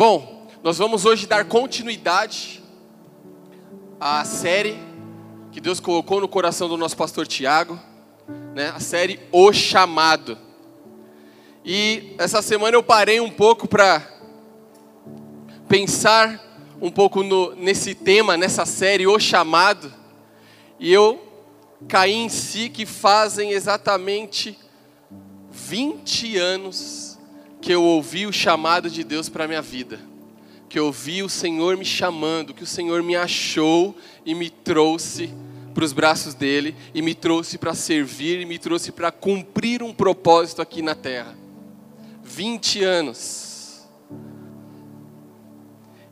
Bom, nós vamos hoje dar continuidade à série que Deus colocou no coração do nosso pastor Tiago, né? a série O Chamado. E essa semana eu parei um pouco para pensar um pouco no, nesse tema, nessa série O Chamado, e eu caí em si que fazem exatamente 20 anos que eu ouvi o chamado de Deus para a minha vida. Que eu ouvi o Senhor me chamando, que o Senhor me achou e me trouxe para os braços dele, e me trouxe para servir, e me trouxe para cumprir um propósito aqui na terra. 20 anos.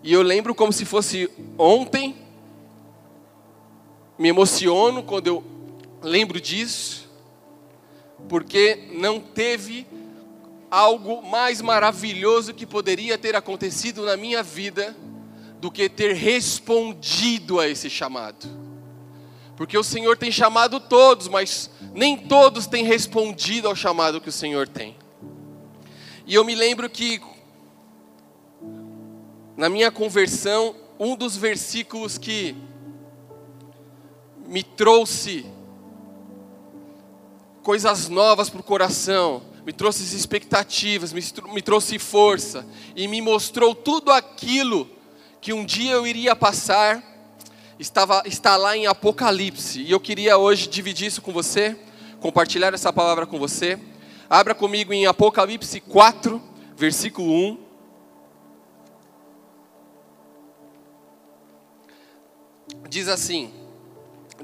E eu lembro como se fosse ontem, me emociono quando eu lembro disso, porque não teve algo mais maravilhoso que poderia ter acontecido na minha vida do que ter respondido a esse chamado. Porque o Senhor tem chamado todos, mas nem todos têm respondido ao chamado que o Senhor tem. E eu me lembro que, na minha conversão, um dos versículos que me trouxe coisas novas para o coração, me trouxe expectativas, me, me trouxe força e me mostrou tudo aquilo que um dia eu iria passar, estava, está lá em Apocalipse. E eu queria hoje dividir isso com você, compartilhar essa palavra com você. Abra comigo em Apocalipse 4, versículo 1. Diz assim: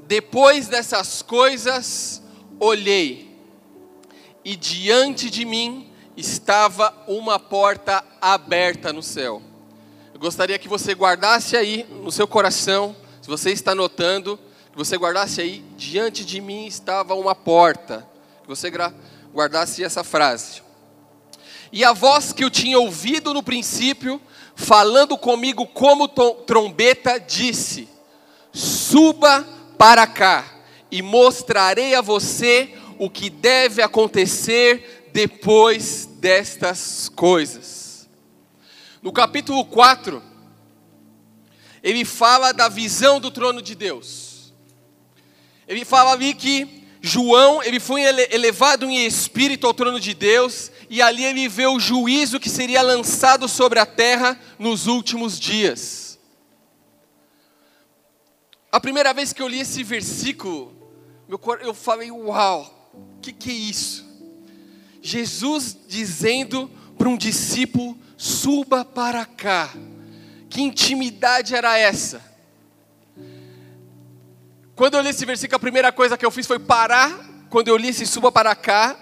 Depois dessas coisas, olhei, e diante de mim estava uma porta aberta no céu. Eu gostaria que você guardasse aí no seu coração, se você está notando, que você guardasse aí, diante de mim estava uma porta. Que você guardasse essa frase. E a voz que eu tinha ouvido no princípio, falando comigo como trombeta, disse: Suba para cá e mostrarei a você o que deve acontecer depois destas coisas. No capítulo 4, ele fala da visão do trono de Deus. Ele fala ali que João, ele foi elevado em espírito ao trono de Deus, e ali ele vê o juízo que seria lançado sobre a terra nos últimos dias. A primeira vez que eu li esse versículo, eu falei, uau, o que, que é isso? Jesus dizendo para um discípulo: suba para cá. Que intimidade era essa? Quando eu li esse versículo, a primeira coisa que eu fiz foi parar, quando eu li esse suba para cá,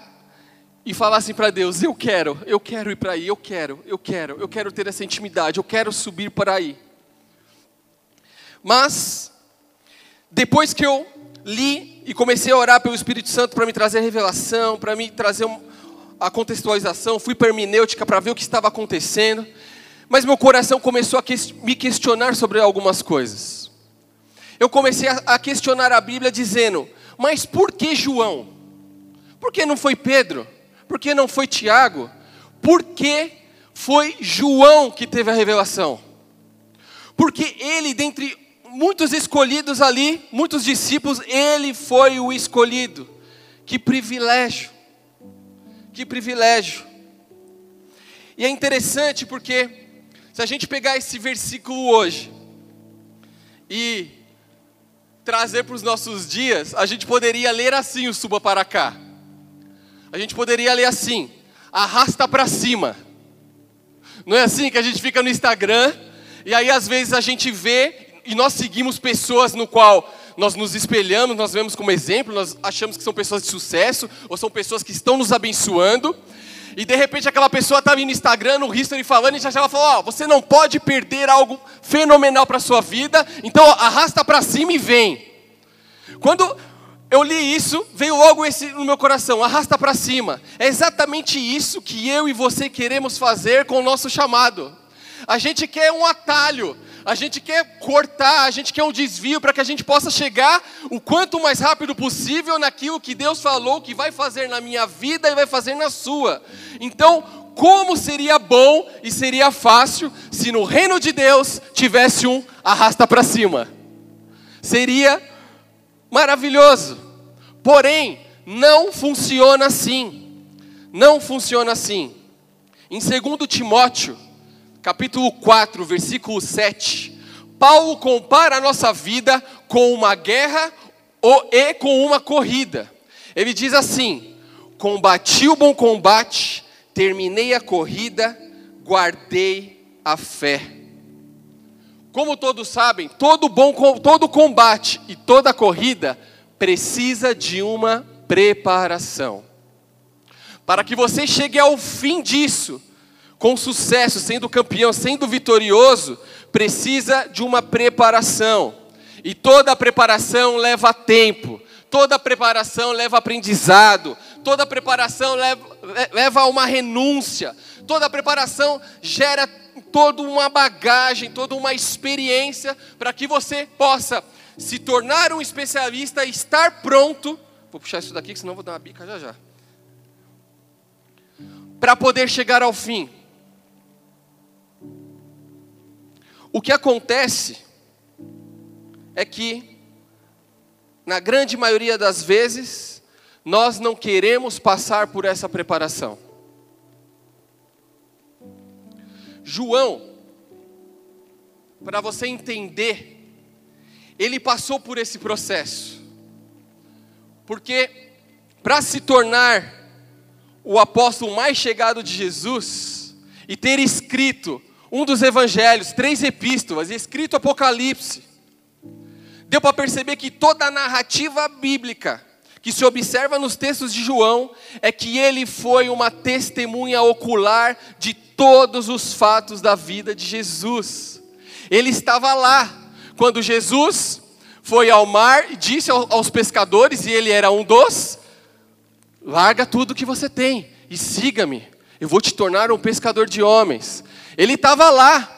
e falar assim para Deus: Eu quero, eu quero ir para aí, eu quero, eu quero, eu quero ter essa intimidade, eu quero subir para aí. Mas, depois que eu li e comecei a orar pelo Espírito Santo para me trazer revelação, para me trazer a contextualização, fui para hermenêutica para ver o que estava acontecendo, mas meu coração começou a me questionar sobre algumas coisas. Eu comecei a questionar a Bíblia dizendo: mas por que João? Por que não foi Pedro? Por que não foi Tiago? Por que foi João que teve a revelação? Porque ele, dentre muitos escolhidos ali, muitos discípulos, ele foi o escolhido. Que privilégio. Que privilégio. E é interessante porque se a gente pegar esse versículo hoje e trazer para os nossos dias, a gente poderia ler assim o suba para cá. A gente poderia ler assim: arrasta para cima. Não é assim que a gente fica no Instagram e aí às vezes a gente vê e nós seguimos pessoas no qual nós nos espelhamos, nós vemos como exemplo, nós achamos que são pessoas de sucesso, ou são pessoas que estão nos abençoando, e de repente aquela pessoa está no Instagram, no history falando, e já ela fala, ó, oh, você não pode perder algo fenomenal para a sua vida, então arrasta para cima e vem. Quando eu li isso, veio logo esse no meu coração, arrasta para cima. É exatamente isso que eu e você queremos fazer com o nosso chamado. A gente quer um atalho, a gente quer cortar, a gente quer um desvio para que a gente possa chegar o quanto mais rápido possível naquilo que Deus falou que vai fazer na minha vida e vai fazer na sua. Então, como seria bom e seria fácil se no reino de Deus tivesse um arrasta para cima. Seria maravilhoso. Porém, não funciona assim. Não funciona assim. Em 2 Timóteo, capítulo 4, versículo 7, Paulo compara a nossa vida com uma guerra e com uma corrida. Ele diz assim: Combati o bom combate, terminei a corrida, guardei a fé. Como todos sabem, todo bom todo combate e toda corrida precisa de uma preparação. Para que você chegue ao fim disso, com sucesso, sendo campeão, sendo vitorioso, precisa de uma preparação. E toda preparação leva tempo, toda preparação leva aprendizado, toda preparação leva, a uma renúncia, toda preparação gera toda uma bagagem, toda uma experiência para que você possa se tornar um especialista e estar pronto. Vou puxar isso daqui, senão vou dar uma bica já já. Para poder chegar ao fim. O que acontece é que, na grande maioria das vezes, nós não queremos passar por essa preparação. João, para você entender, ele passou por esse processo. Porque para se tornar o apóstolo mais chegado de Jesus e ter escrito um dos evangelhos, três epístolas, escrito Apocalipse, deu para perceber que toda a narrativa bíblica que se observa nos textos de João é que ele foi uma testemunha ocular de todos os fatos da vida de Jesus. Ele estava lá quando Jesus foi ao mar e disse aos pescadores, e ele era um dos: larga tudo que você tem e siga-me, eu vou te tornar um pescador de homens. Ele estava lá.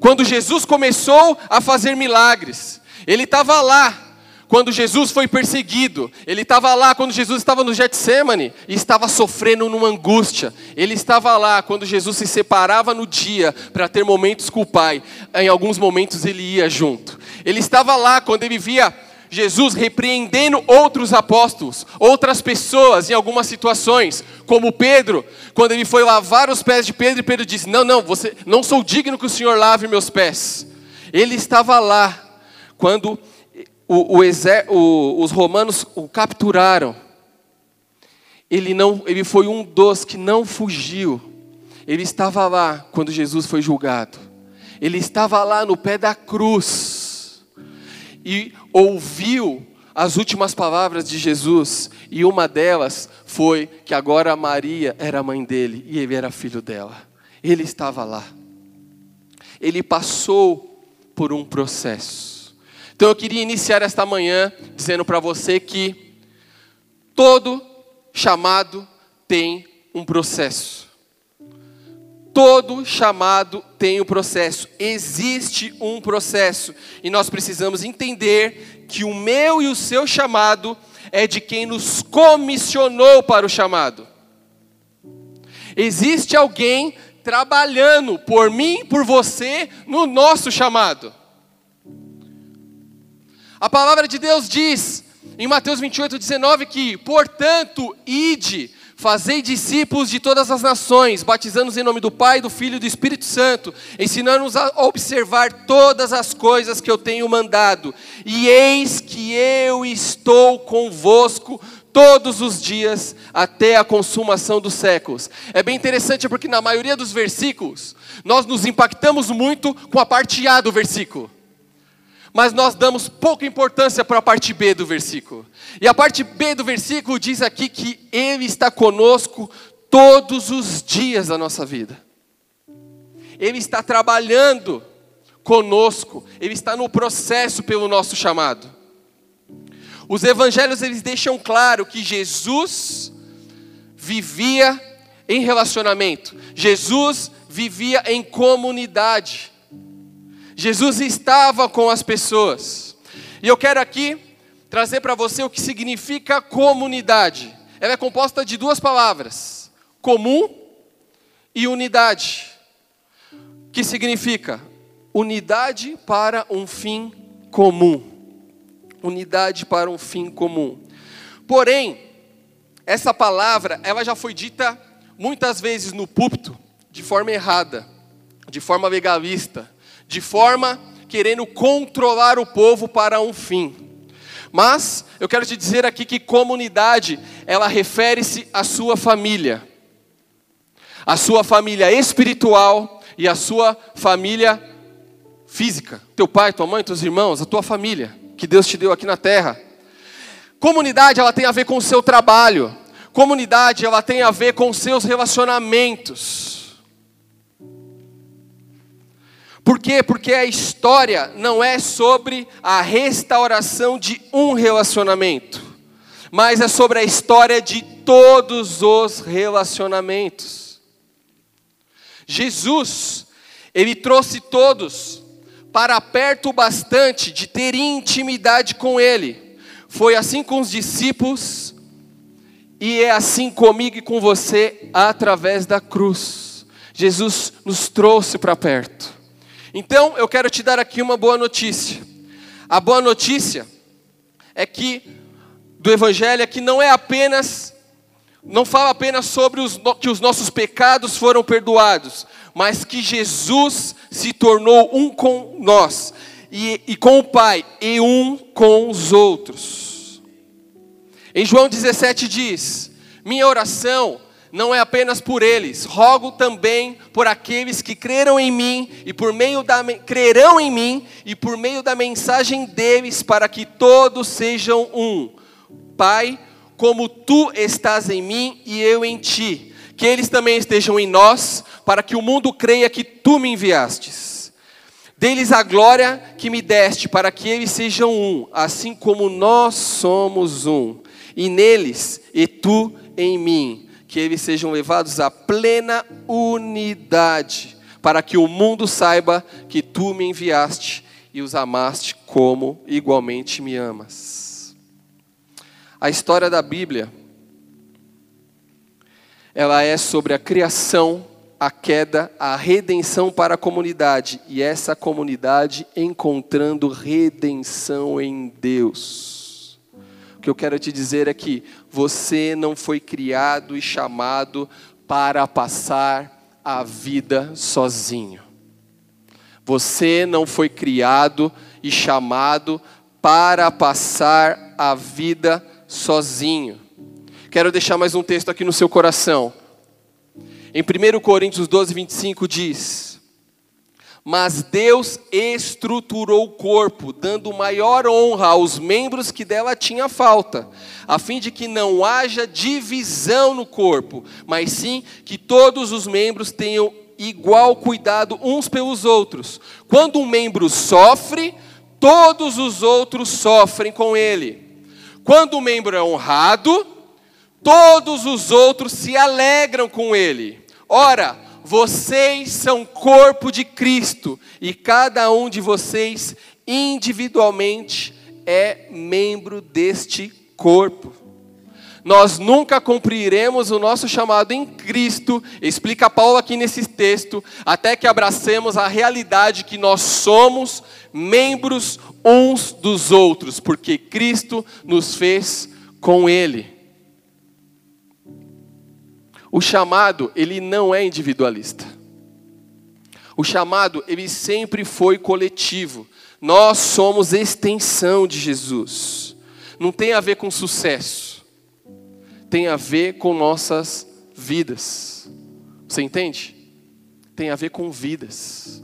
Quando Jesus começou a fazer milagres, ele estava lá. Quando Jesus foi perseguido, ele estava lá quando Jesus estava no Getsemane e estava sofrendo numa angústia. Ele estava lá quando Jesus se separava no dia para ter momentos com o Pai. Em alguns momentos ele ia junto. Ele estava lá quando ele via Jesus repreendendo outros apóstolos, outras pessoas em algumas situações, como Pedro, quando ele foi lavar os pés de Pedro, e Pedro disse: Não, não, você não sou digno que o Senhor lave meus pés. Ele estava lá quando o, o, o, os romanos o capturaram. Ele não, ele foi um dos que não fugiu. Ele estava lá quando Jesus foi julgado. Ele estava lá no pé da cruz e ouviu as últimas palavras de Jesus, e uma delas foi que agora Maria era mãe dele e ele era filho dela. Ele estava lá. Ele passou por um processo. Então eu queria iniciar esta manhã dizendo para você que todo chamado tem um processo. Todo chamado tem um processo, existe um processo, e nós precisamos entender que o meu e o seu chamado é de quem nos comissionou para o chamado. Existe alguém trabalhando por mim, por você, no nosso chamado. A palavra de Deus diz em Mateus 28, 19 que, portanto, ide Fazei discípulos de todas as nações, batizando-os em nome do Pai, do Filho e do Espírito Santo, ensinando-os a observar todas as coisas que eu tenho mandado. E eis que eu estou convosco todos os dias até a consumação dos séculos. É bem interessante porque na maioria dos versículos nós nos impactamos muito com a parte A do versículo mas nós damos pouca importância para a parte B do versículo. E a parte B do versículo diz aqui que Ele está conosco todos os dias da nossa vida. Ele está trabalhando conosco, Ele está no processo pelo nosso chamado. Os evangelhos eles deixam claro que Jesus vivia em relacionamento, Jesus vivia em comunidade. Jesus estava com as pessoas. E eu quero aqui trazer para você o que significa comunidade. Ela é composta de duas palavras: comum e unidade, que significa unidade para um fim comum. Unidade para um fim comum. Porém, essa palavra, ela já foi dita muitas vezes no púlpito de forma errada, de forma legalista, de forma querendo controlar o povo para um fim. Mas eu quero te dizer aqui que comunidade, ela refere-se à sua família. A sua família espiritual e a sua família física. Teu pai, tua mãe, teus irmãos, a tua família que Deus te deu aqui na terra. Comunidade, ela tem a ver com o seu trabalho. Comunidade, ela tem a ver com seus relacionamentos. Por quê? Porque a história não é sobre a restauração de um relacionamento, mas é sobre a história de todos os relacionamentos. Jesus, ele trouxe todos para perto bastante de ter intimidade com ele. Foi assim com os discípulos e é assim comigo e com você através da cruz. Jesus nos trouxe para perto. Então, eu quero te dar aqui uma boa notícia. A boa notícia é que do evangelho é que não é apenas não fala apenas sobre os, que os nossos pecados foram perdoados, mas que Jesus se tornou um com nós, e, e com o Pai, e um com os outros. Em João 17 diz: Minha oração não é apenas por eles, rogo também por aqueles que creram em mim e por meio da crerão em mim e por meio da mensagem deles para que todos sejam um. Pai, como tu estás em mim e eu em ti, que eles também estejam em nós, para que o mundo creia que tu me enviastes. Deles a glória que me deste, para que eles sejam um, assim como nós somos um, e neles e tu em mim que eles sejam levados à plena unidade, para que o mundo saiba que tu me enviaste e os amaste como igualmente me amas. A história da Bíblia ela é sobre a criação, a queda, a redenção para a comunidade e essa comunidade encontrando redenção em Deus. Que eu quero te dizer é que você não foi criado e chamado para passar a vida sozinho. Você não foi criado e chamado para passar a vida sozinho. Quero deixar mais um texto aqui no seu coração. Em 1 Coríntios 12, 25 diz: mas Deus estruturou o corpo, dando maior honra aos membros que dela tinha falta, a fim de que não haja divisão no corpo, mas sim que todos os membros tenham igual cuidado uns pelos outros. Quando um membro sofre, todos os outros sofrem com ele. Quando um membro é honrado, todos os outros se alegram com ele. Ora, vocês são corpo de Cristo e cada um de vocês individualmente é membro deste corpo. Nós nunca cumpriremos o nosso chamado em Cristo, explica Paulo aqui nesse texto, até que abracemos a realidade que nós somos membros uns dos outros, porque Cristo nos fez com Ele. O chamado, ele não é individualista. O chamado, ele sempre foi coletivo. Nós somos extensão de Jesus. Não tem a ver com sucesso. Tem a ver com nossas vidas. Você entende? Tem a ver com vidas.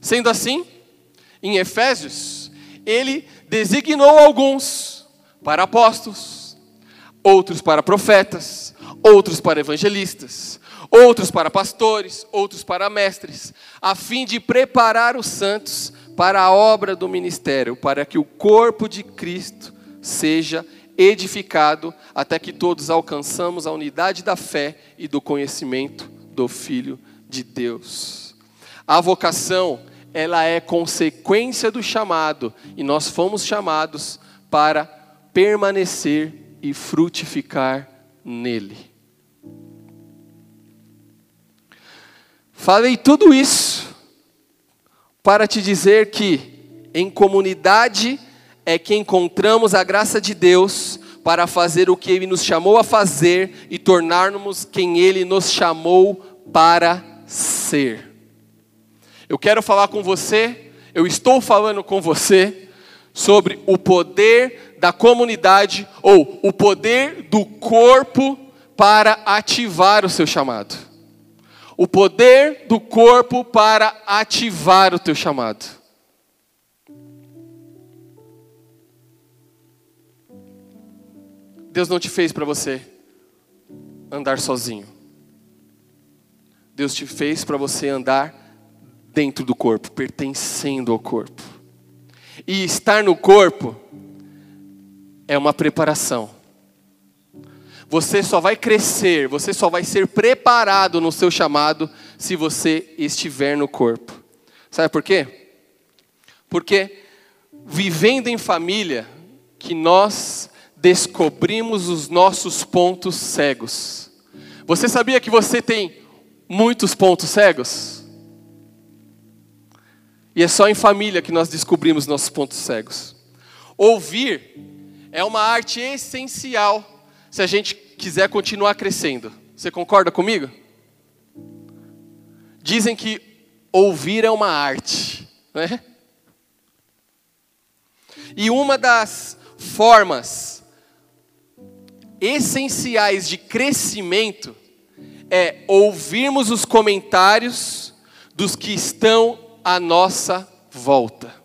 Sendo assim, em Efésios, ele designou alguns para apóstolos, outros para profetas, outros para evangelistas, outros para pastores, outros para mestres, a fim de preparar os santos para a obra do ministério, para que o corpo de Cristo seja edificado até que todos alcançamos a unidade da fé e do conhecimento do Filho de Deus. A vocação, ela é consequência do chamado, e nós fomos chamados para permanecer e frutificar nele. Falei tudo isso para te dizer que em comunidade é que encontramos a graça de Deus para fazer o que Ele nos chamou a fazer e tornarmos quem Ele nos chamou para ser. Eu quero falar com você, eu estou falando com você sobre o poder da comunidade ou o poder do corpo para ativar o seu chamado. O poder do corpo para ativar o teu chamado. Deus não te fez para você andar sozinho. Deus te fez para você andar dentro do corpo, pertencendo ao corpo. E estar no corpo é uma preparação. Você só vai crescer, você só vai ser preparado no seu chamado se você estiver no corpo. Sabe por quê? Porque vivendo em família, que nós descobrimos os nossos pontos cegos. Você sabia que você tem muitos pontos cegos? E é só em família que nós descobrimos nossos pontos cegos. Ouvir é uma arte essencial se a gente quiser continuar crescendo. Você concorda comigo? Dizem que ouvir é uma arte, né? E uma das formas essenciais de crescimento é ouvirmos os comentários dos que estão à nossa volta.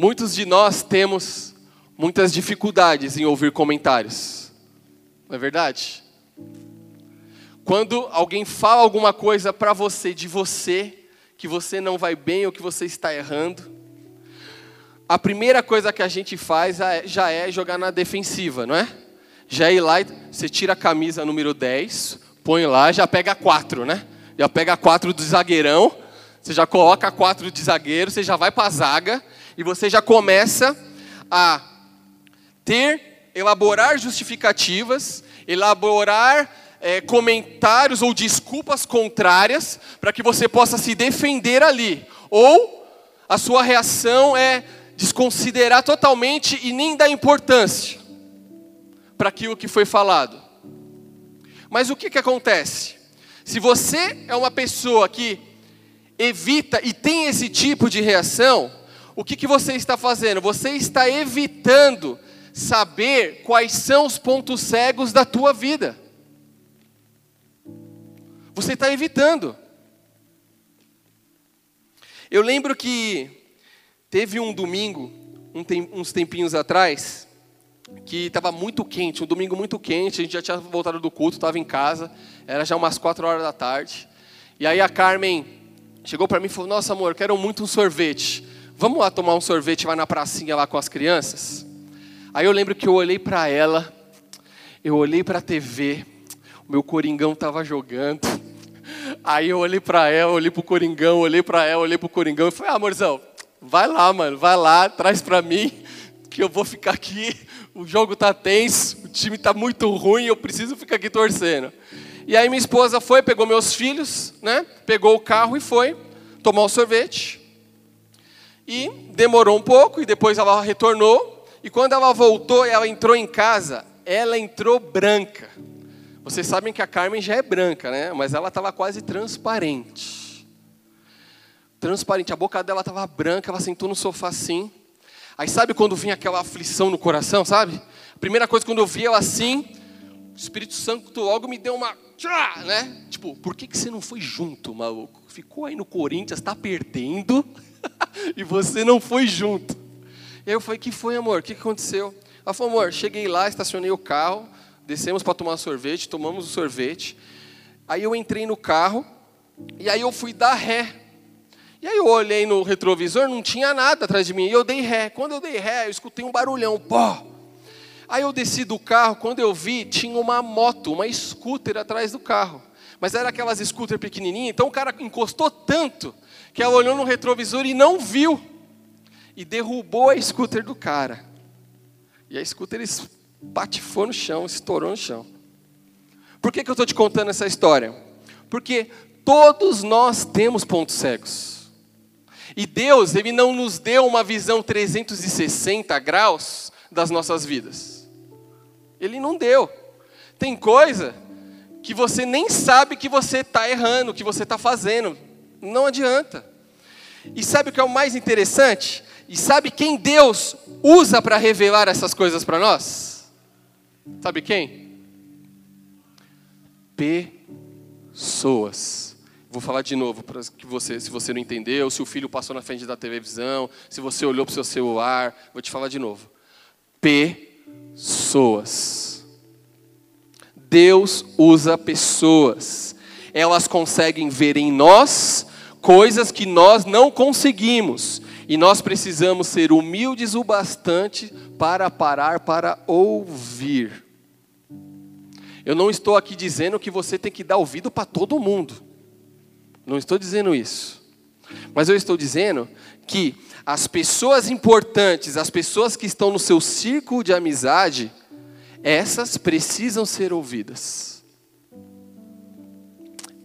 Muitos de nós temos muitas dificuldades em ouvir comentários, não é verdade? Quando alguém fala alguma coisa para você, de você, que você não vai bem ou que você está errando, a primeira coisa que a gente faz já é jogar na defensiva, não é? Já é ir lá você tira a camisa número 10, põe lá, já pega quatro, né? Já pega quatro do zagueirão, você já coloca quatro de zagueiro, você já vai para a zaga e você já começa a ter, elaborar justificativas, elaborar é, comentários ou desculpas contrárias para que você possa se defender ali. Ou a sua reação é desconsiderar totalmente e nem dar importância para aquilo que foi falado. Mas o que, que acontece? Se você é uma pessoa que evita e tem esse tipo de reação, o que, que você está fazendo? Você está evitando saber quais são os pontos cegos da tua vida. Você está evitando. Eu lembro que teve um domingo, um tem, uns tempinhos atrás, que estava muito quente, um domingo muito quente, a gente já tinha voltado do culto, estava em casa, era já umas quatro horas da tarde. E aí a Carmen chegou para mim e falou: Nossa, amor, quero muito um sorvete. Vamos lá tomar um sorvete lá na pracinha lá com as crianças? Aí eu lembro que eu olhei para ela, eu olhei para a TV, o meu coringão estava jogando. Aí eu olhei para ela, olhei para o coringão, olhei para ela, olhei para o coringão e falei: Ah, amorzão, vai lá, mano, vai lá, traz para mim, que eu vou ficar aqui o jogo tá tenso, o time tá muito ruim, eu preciso ficar aqui torcendo. E aí minha esposa foi, pegou meus filhos, né? Pegou o carro e foi tomar o sorvete. E demorou um pouco e depois ela retornou. E quando ela voltou, ela entrou em casa, ela entrou branca. Vocês sabem que a Carmen já é branca, né? Mas ela estava quase transparente. Transparente, a boca dela estava branca, ela sentou no sofá assim. Aí sabe quando vinha aquela aflição no coração, sabe? Primeira coisa quando eu vi ela assim, o Espírito Santo logo me deu uma, né? Tipo, por que, que você não foi junto, maluco? Ficou aí no Corinthians, está perdendo, e você não foi junto. E aí eu falei, que foi, amor? O que aconteceu? Ela falou, amor, cheguei lá, estacionei o carro, descemos para tomar sorvete, tomamos o sorvete. Aí eu entrei no carro, e aí eu fui dar ré e aí eu olhei no retrovisor, não tinha nada atrás de mim. E eu dei ré. Quando eu dei ré, eu escutei um barulhão. Pô! Aí eu desci do carro, quando eu vi, tinha uma moto, uma scooter atrás do carro. Mas era aquelas scooter pequenininhas, então o cara encostou tanto que ela olhou no retrovisor e não viu. E derrubou a scooter do cara. E a ele patifou no chão, estourou no chão. Por que, que eu estou te contando essa história? Porque todos nós temos pontos cegos. E Deus, Ele não nos deu uma visão 360 graus das nossas vidas. Ele não deu. Tem coisa que você nem sabe que você está errando, que você está fazendo. Não adianta. E sabe o que é o mais interessante? E sabe quem Deus usa para revelar essas coisas para nós? Sabe quem? Pessoas. Vou falar de novo para que você, se você não entendeu, se o filho passou na frente da televisão, se você olhou para o seu celular, vou te falar de novo. Pessoas. Deus usa pessoas. Elas conseguem ver em nós coisas que nós não conseguimos. E nós precisamos ser humildes o bastante para parar para ouvir. Eu não estou aqui dizendo que você tem que dar ouvido para todo mundo. Não estou dizendo isso. Mas eu estou dizendo que as pessoas importantes, as pessoas que estão no seu círculo de amizade, essas precisam ser ouvidas.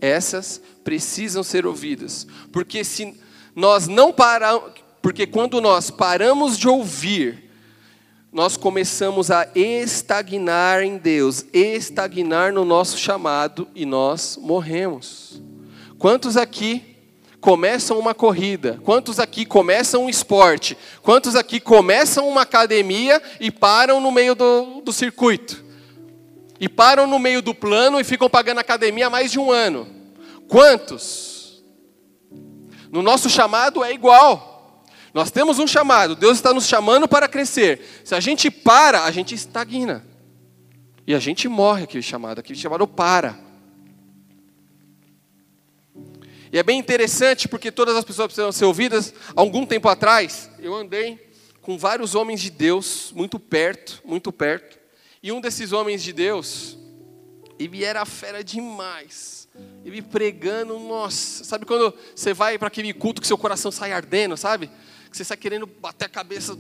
Essas precisam ser ouvidas. Porque se nós não paramos, porque quando nós paramos de ouvir, nós começamos a estagnar em Deus, estagnar no nosso chamado e nós morremos. Quantos aqui começam uma corrida? Quantos aqui começam um esporte? Quantos aqui começam uma academia e param no meio do, do circuito? E param no meio do plano e ficam pagando academia há mais de um ano? Quantos? No nosso chamado é igual. Nós temos um chamado, Deus está nos chamando para crescer. Se a gente para, a gente estagna. E a gente morre aquele chamado, aquele chamado para. E é bem interessante porque todas as pessoas precisam ser ouvidas. Algum tempo atrás, eu andei com vários homens de Deus, muito perto, muito perto. E um desses homens de Deus, ele era fera demais. Ele pregando, nossa, sabe quando você vai para aquele culto que seu coração sai ardendo, sabe? que você sai querendo bater a cabeça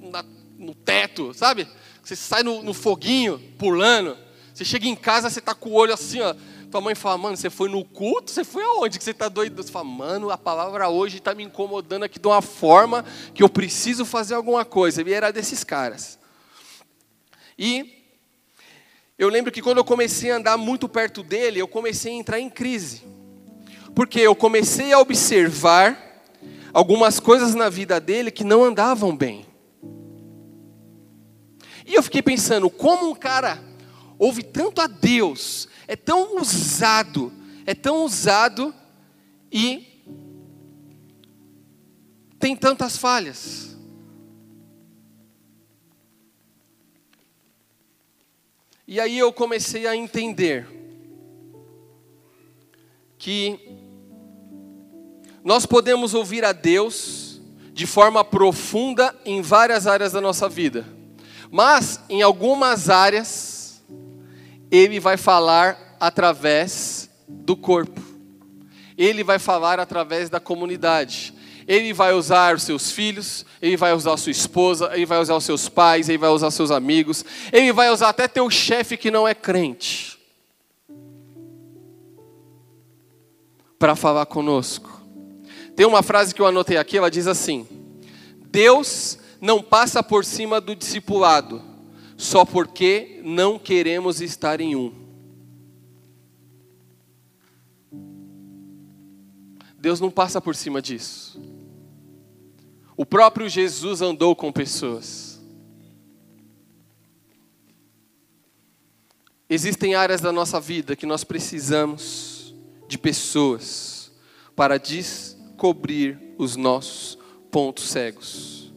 na, no teto, sabe? Você sai no, no, foguinho, pulando. Você chega em casa, você tá com o olho assim, ó. Tua mãe fala, mano, você foi no culto? Você foi aonde que você tá doido? Você fala, mano, a palavra hoje está me incomodando aqui de uma forma que eu preciso fazer alguma coisa. Ele era desses caras. E eu lembro que quando eu comecei a andar muito perto dele, eu comecei a entrar em crise. Porque eu comecei a observar algumas coisas na vida dele que não andavam bem. E eu fiquei pensando, como um cara ouve tanto a Deus, é tão usado, é tão usado e tem tantas falhas. E aí eu comecei a entender que nós podemos ouvir a Deus de forma profunda em várias áreas da nossa vida, mas em algumas áreas, Ele vai falar através do corpo, Ele vai falar através da comunidade, Ele vai usar os seus filhos, Ele vai usar sua esposa, Ele vai usar os seus pais, Ele vai usar seus amigos, Ele vai usar até teu chefe que não é crente, para falar conosco. Tem uma frase que eu anotei aqui, ela diz assim: Deus não passa por cima do discipulado, só porque não queremos estar em um. Deus não passa por cima disso. O próprio Jesus andou com pessoas. Existem áreas da nossa vida que nós precisamos de pessoas para dizer cobrir os nossos pontos cegos.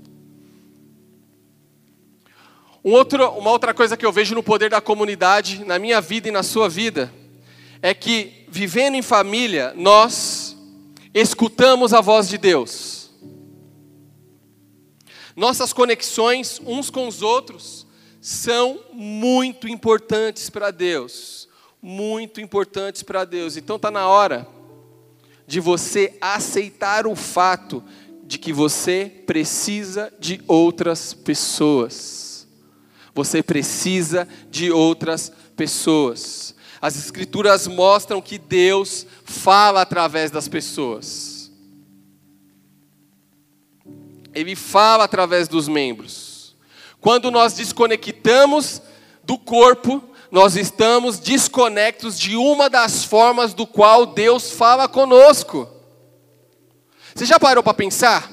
Um outro, uma outra coisa que eu vejo no poder da comunidade, na minha vida e na sua vida, é que vivendo em família, nós escutamos a voz de Deus. Nossas conexões uns com os outros são muito importantes para Deus. Muito importantes para Deus. Então está na hora de você aceitar o fato de que você precisa de outras pessoas. Você precisa de outras pessoas. As Escrituras mostram que Deus fala através das pessoas. Ele fala através dos membros. Quando nós desconectamos do corpo, nós estamos desconectos de uma das formas do qual Deus fala conosco. Você já parou para pensar?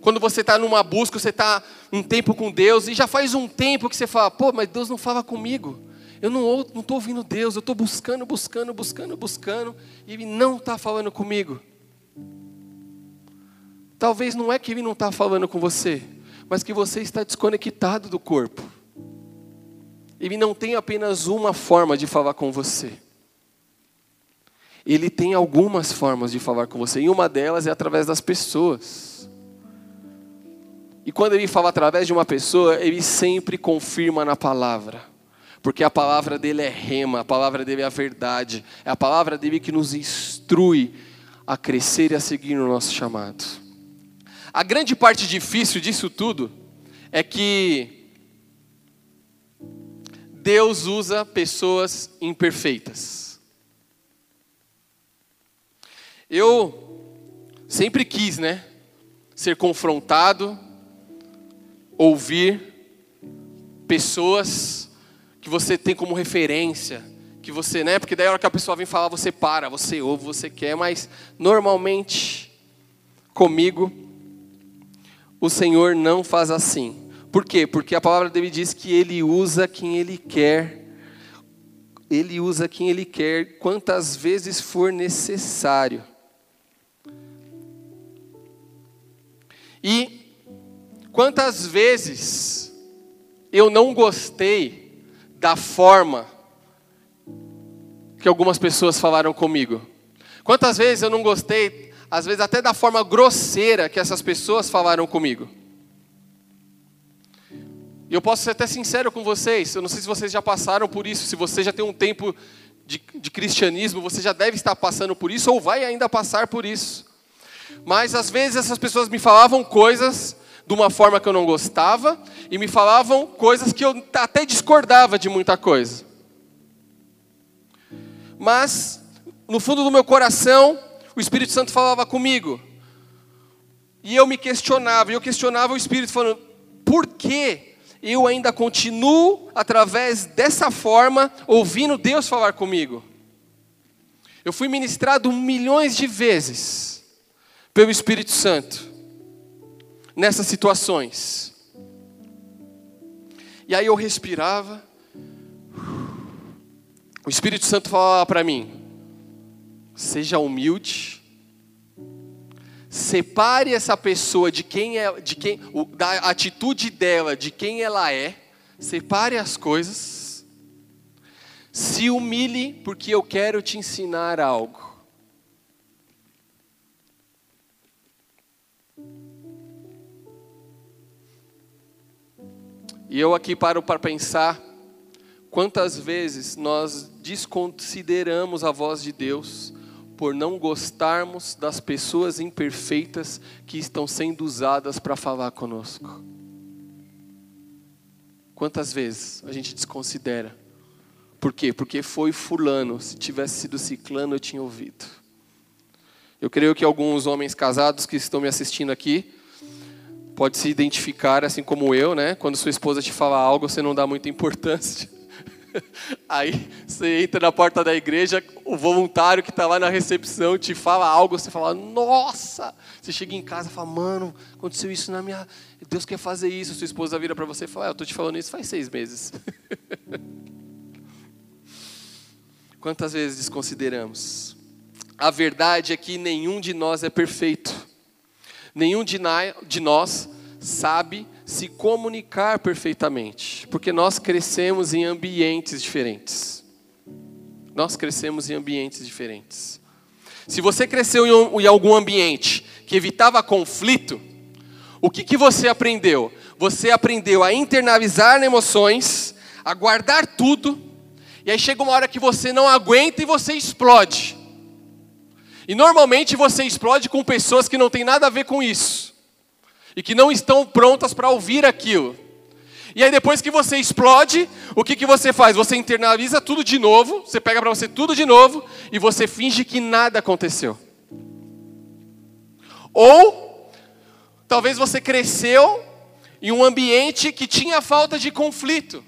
Quando você está numa busca, você está um tempo com Deus, e já faz um tempo que você fala, pô, mas Deus não fala comigo. Eu não estou ouvindo Deus, eu estou buscando, buscando, buscando, buscando, e Ele não está falando comigo. Talvez não é que Ele não está falando com você, mas que você está desconectado do corpo. Ele não tem apenas uma forma de falar com você. Ele tem algumas formas de falar com você, e uma delas é através das pessoas. E quando ele fala através de uma pessoa, ele sempre confirma na palavra. Porque a palavra dele é rema, a palavra dele é a verdade, é a palavra dele que nos instrui a crescer e a seguir no nosso chamado. A grande parte difícil disso tudo é que Deus usa pessoas imperfeitas. Eu sempre quis, né, ser confrontado, ouvir pessoas que você tem como referência, que você, né, porque daí a hora que a pessoa vem falar, você para, você ouve, você quer, mas normalmente comigo o Senhor não faz assim. Por quê? Porque a palavra dele diz que ele usa quem ele quer. Ele usa quem ele quer, quantas vezes for necessário. E quantas vezes eu não gostei da forma que algumas pessoas falaram comigo? Quantas vezes eu não gostei, às vezes até da forma grosseira que essas pessoas falaram comigo? E eu posso ser até sincero com vocês, eu não sei se vocês já passaram por isso, se você já tem um tempo de, de cristianismo, você já deve estar passando por isso ou vai ainda passar por isso. Mas às vezes essas pessoas me falavam coisas de uma forma que eu não gostava e me falavam coisas que eu até discordava de muita coisa. Mas no fundo do meu coração, o Espírito Santo falava comigo. E eu me questionava, e eu questionava o Espírito falando: "Por que eu ainda continuo, através dessa forma, ouvindo Deus falar comigo. Eu fui ministrado milhões de vezes pelo Espírito Santo nessas situações. E aí eu respirava, o Espírito Santo falava para mim: seja humilde, Separe essa pessoa de quem é, de quem, da atitude dela, de quem ela é. Separe as coisas. Se humilhe, porque eu quero te ensinar algo. E eu aqui paro para pensar quantas vezes nós desconsideramos a voz de Deus por não gostarmos das pessoas imperfeitas que estão sendo usadas para falar conosco. Quantas vezes a gente desconsidera? Por quê? Porque foi fulano, se tivesse sido ciclano eu tinha ouvido. Eu creio que alguns homens casados que estão me assistindo aqui pode se identificar assim como eu, né? Quando sua esposa te fala algo, você não dá muita importância. Aí você entra na porta da igreja, o voluntário que está lá na recepção te fala algo, você fala, nossa! Você chega em casa e fala, mano, aconteceu isso na minha. Deus quer fazer isso. Sua esposa vira para você e fala, ah, eu estou te falando isso faz seis meses. Quantas vezes desconsideramos? A verdade é que nenhum de nós é perfeito. Nenhum de nós sabe se comunicar perfeitamente, porque nós crescemos em ambientes diferentes. Nós crescemos em ambientes diferentes. Se você cresceu em, algum ambiente que evitava conflito, o que, que você aprendeu? Você aprendeu a internalizar emoções, a guardar tudo, e aí chega uma hora que você não aguenta e você explode. E normalmente você explode com pessoas que não têm nada a ver com isso e que não estão prontas para ouvir aquilo. E aí depois que você explode, o que, que você faz? Você internaliza tudo de novo, você pega para você tudo de novo e você finge que nada aconteceu. Ou talvez você cresceu em um ambiente que tinha falta de conflito.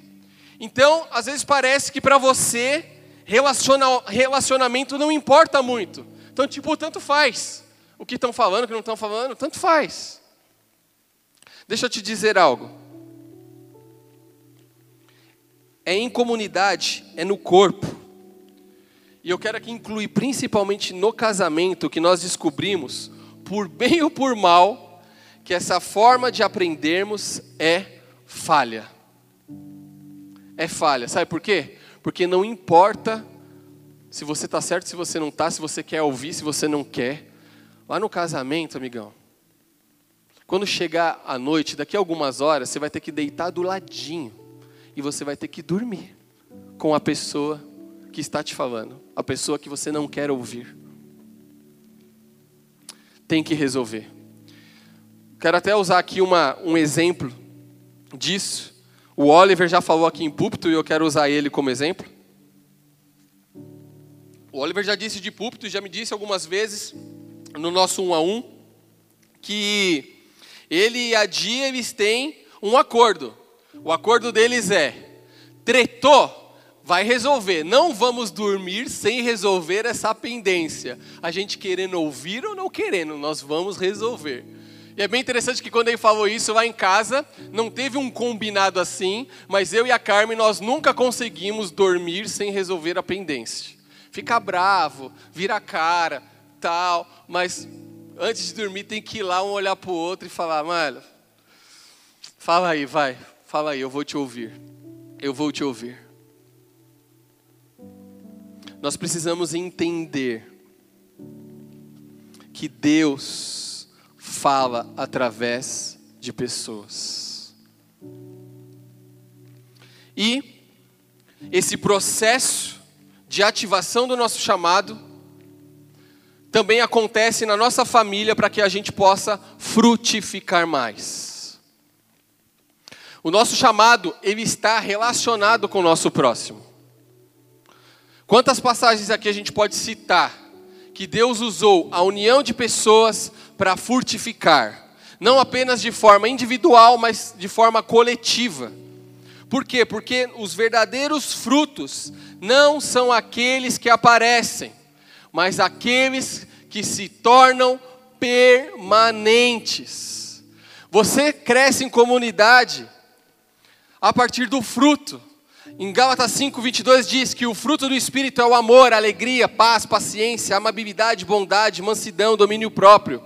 Então, às vezes parece que para você relaciona, relacionamento não importa muito. Então, tipo, tanto faz. O que estão falando, o que não estão falando, tanto faz. Deixa eu te dizer algo. É em comunidade, é no corpo. E eu quero aqui incluir principalmente no casamento que nós descobrimos, por bem ou por mal, que essa forma de aprendermos é falha é falha. Sabe por quê? Porque não importa se você está certo, se você não está, se você quer ouvir, se você não quer. Lá no casamento, amigão, quando chegar a noite, daqui a algumas horas, você vai ter que deitar do ladinho e você vai ter que dormir com a pessoa que está te falando, a pessoa que você não quer ouvir. Tem que resolver. Quero até usar aqui uma, um exemplo disso. O Oliver já falou aqui em púlpito e eu quero usar ele como exemplo. O Oliver já disse de púlpito e já me disse algumas vezes no nosso um a um que ele e a Dia eles têm um acordo. O acordo deles é: tretou, vai resolver. Não vamos dormir sem resolver essa pendência. A gente querendo ouvir ou não querendo, nós vamos resolver. E é bem interessante que quando ele falou isso lá em casa, não teve um combinado assim, mas eu e a Carmen nós nunca conseguimos dormir sem resolver a pendência. Fica bravo, vira a cara, tal, mas antes de dormir tem que ir lá um olhar para o outro e falar, mano, fala aí, vai, fala aí, eu vou te ouvir. Eu vou te ouvir. Nós precisamos entender que Deus fala através de pessoas. E esse processo de ativação do nosso chamado também acontece na nossa família para que a gente possa frutificar mais. O nosso chamado, ele está relacionado com o nosso próximo. Quantas passagens aqui a gente pode citar que Deus usou a união de pessoas para frutificar, não apenas de forma individual, mas de forma coletiva. Por quê? Porque os verdadeiros frutos não são aqueles que aparecem, mas aqueles que se tornam permanentes. Você cresce em comunidade a partir do fruto. Em Gálatas 5, 22 diz que o fruto do Espírito é o amor, alegria, paz, paciência, amabilidade, bondade, mansidão, domínio próprio.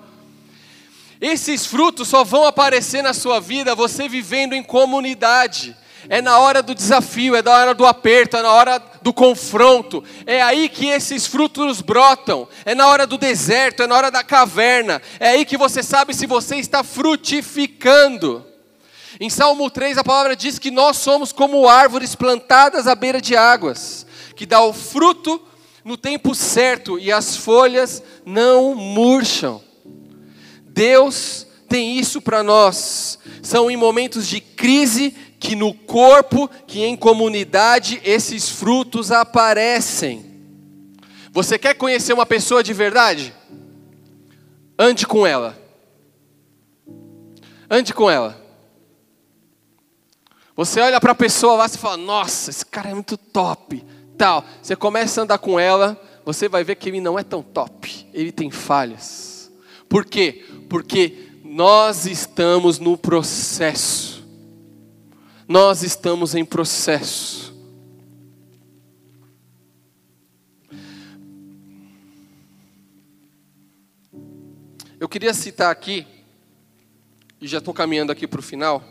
Esses frutos só vão aparecer na sua vida você vivendo em comunidade. É na hora do desafio, é na hora do aperto, é na hora do confronto. É aí que esses frutos brotam. É na hora do deserto, é na hora da caverna. É aí que você sabe se você está frutificando. Em Salmo 3 a palavra diz que nós somos como árvores plantadas à beira de águas, que dá o fruto no tempo certo e as folhas não murcham. Deus tem isso para nós. São em momentos de crise que no corpo, que em comunidade, esses frutos aparecem. Você quer conhecer uma pessoa de verdade? Ande com ela. Ande com ela. Você olha para a pessoa lá e fala: Nossa, esse cara é muito top. Tal. Você começa a andar com ela, você vai ver que ele não é tão top. Ele tem falhas. Por quê? porque nós estamos no processo. Nós estamos em processo. Eu queria citar aqui, e já estou caminhando aqui para o final,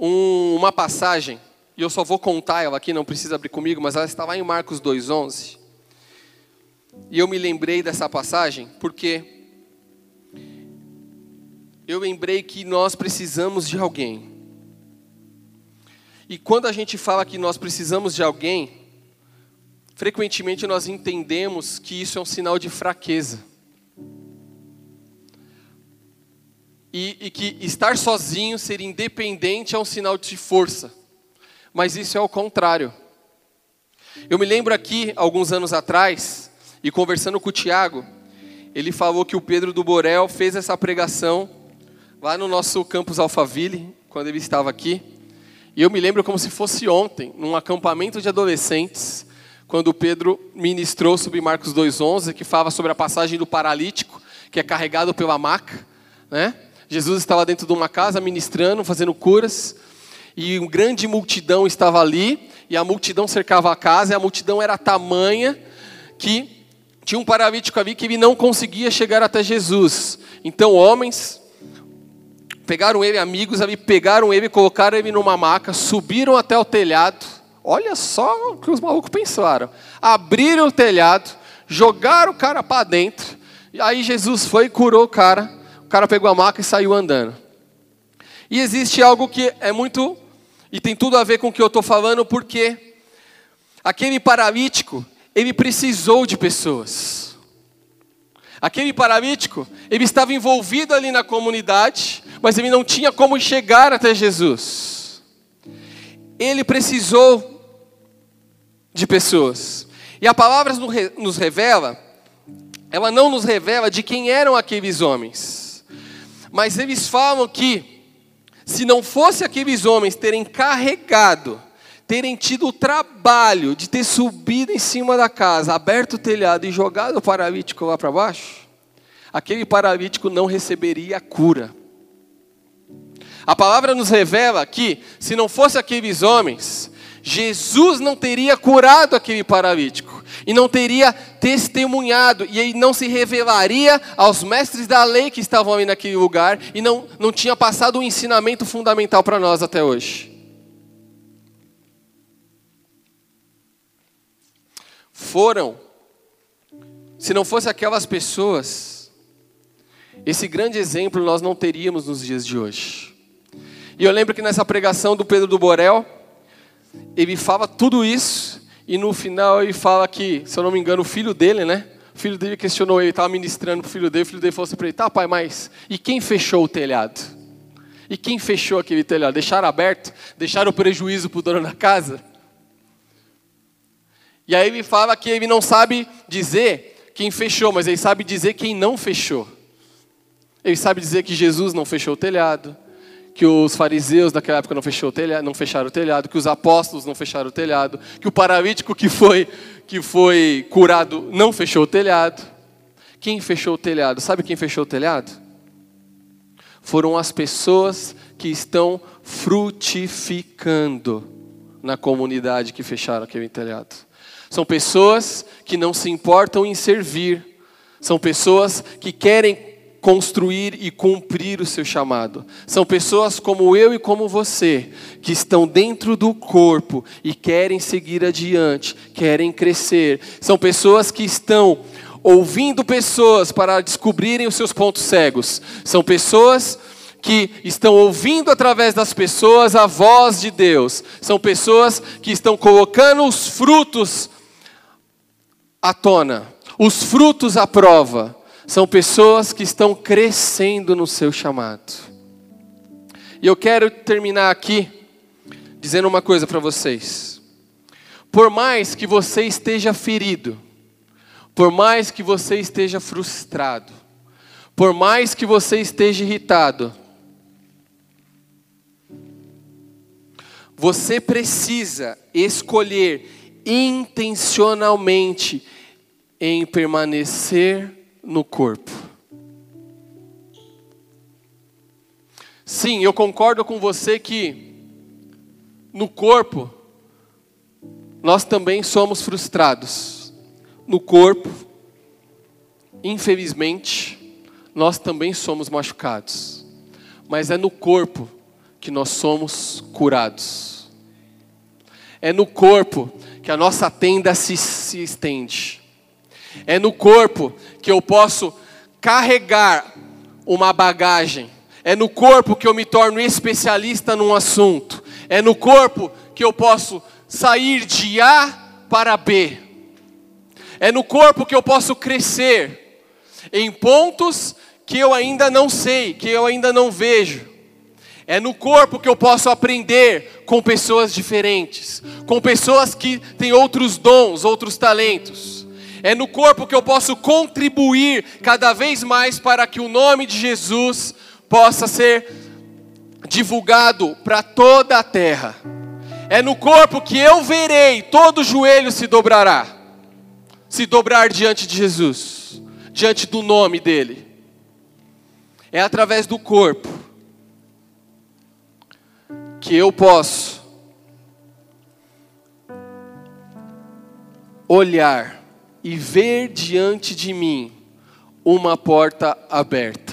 um, uma passagem, e eu só vou contar ela aqui, não precisa abrir comigo, mas ela está lá em Marcos 2,11. E eu me lembrei dessa passagem porque eu lembrei que nós precisamos de alguém. E quando a gente fala que nós precisamos de alguém, frequentemente nós entendemos que isso é um sinal de fraqueza. e, e que estar sozinho, ser independente é um sinal de força. Mas isso é o contrário. Eu me lembro aqui, alguns anos atrás, e conversando com o Tiago, ele falou que o Pedro do Borel fez essa pregação lá no nosso campus Alphaville, quando ele estava aqui. E eu me lembro como se fosse ontem, num acampamento de adolescentes, quando Pedro ministrou sobre Marcos 2,11, que fala sobre a passagem do paralítico, que é carregado pela maca. Né? Jesus estava dentro de uma casa ministrando, fazendo curas, e uma grande multidão estava ali, e a multidão cercava a casa, e a multidão era tamanha que tinha um paralítico ali que ele não conseguia chegar até Jesus. Então, homens pegaram ele, amigos ali, pegaram ele, colocaram ele numa maca, subiram até o telhado. Olha só o que os malucos pensaram. Abriram o telhado, jogaram o cara para dentro. E aí Jesus foi e curou o cara. O cara pegou a maca e saiu andando. E existe algo que é muito e tem tudo a ver com o que eu estou falando, porque aquele paralítico, ele precisou de pessoas. Aquele paralítico, ele estava envolvido ali na comunidade, mas ele não tinha como chegar até Jesus. Ele precisou de pessoas. E a palavra nos revela, ela não nos revela de quem eram aqueles homens. Mas eles falam que se não fosse aqueles homens terem carregado, terem tido o trabalho de ter subido em cima da casa, aberto o telhado e jogado o paralítico lá para baixo, aquele paralítico não receberia a cura. A palavra nos revela que, se não fosse aqueles homens, Jesus não teria curado aquele paralítico e não teria testemunhado, e aí não se revelaria aos mestres da lei que estavam ali naquele lugar, e não, não tinha passado um ensinamento fundamental para nós até hoje. Foram, se não fosse aquelas pessoas, esse grande exemplo nós não teríamos nos dias de hoje. E eu lembro que nessa pregação do Pedro do Borel, ele fala tudo isso, e no final ele fala que, se eu não me engano, o filho dele, né? O filho dele questionou ele, estava ministrando para o filho dele, o filho dele falou assim para ele, tá pai, mas e quem fechou o telhado? E quem fechou aquele telhado? Deixaram aberto? Deixaram o prejuízo para o dono da casa? E aí ele fala que ele não sabe dizer quem fechou, mas ele sabe dizer quem não fechou. Ele sabe dizer que Jesus não fechou o telhado, que os fariseus daquela época não, fechou telhado, não fecharam o telhado, que os apóstolos não fecharam o telhado, que o paralítico que foi, que foi curado não fechou o telhado. Quem fechou o telhado? Sabe quem fechou o telhado? Foram as pessoas que estão frutificando na comunidade que fecharam aquele telhado. São pessoas que não se importam em servir, são pessoas que querem construir e cumprir o seu chamado. São pessoas como eu e como você, que estão dentro do corpo e querem seguir adiante, querem crescer. São pessoas que estão ouvindo pessoas para descobrirem os seus pontos cegos. São pessoas que estão ouvindo através das pessoas a voz de Deus. São pessoas que estão colocando os frutos à tona, os frutos à prova são pessoas que estão crescendo no seu chamado. E eu quero terminar aqui dizendo uma coisa para vocês. Por mais que você esteja ferido, por mais que você esteja frustrado, por mais que você esteja irritado, você precisa escolher intencionalmente em permanecer no corpo. Sim, eu concordo com você que no corpo nós também somos frustrados. No corpo, infelizmente, nós também somos machucados. Mas é no corpo que nós somos curados. É no corpo que a nossa tenda se, se estende. É no corpo que eu posso carregar uma bagagem. É no corpo que eu me torno especialista num assunto. É no corpo que eu posso sair de A para B. É no corpo que eu posso crescer em pontos que eu ainda não sei, que eu ainda não vejo. É no corpo que eu posso aprender com pessoas diferentes, com pessoas que têm outros dons, outros talentos. É no corpo que eu posso contribuir cada vez mais para que o nome de Jesus possa ser divulgado para toda a terra. É no corpo que eu verei todo joelho se dobrará, se dobrar diante de Jesus, diante do nome dele. É através do corpo que eu posso olhar e ver diante de mim uma porta aberta.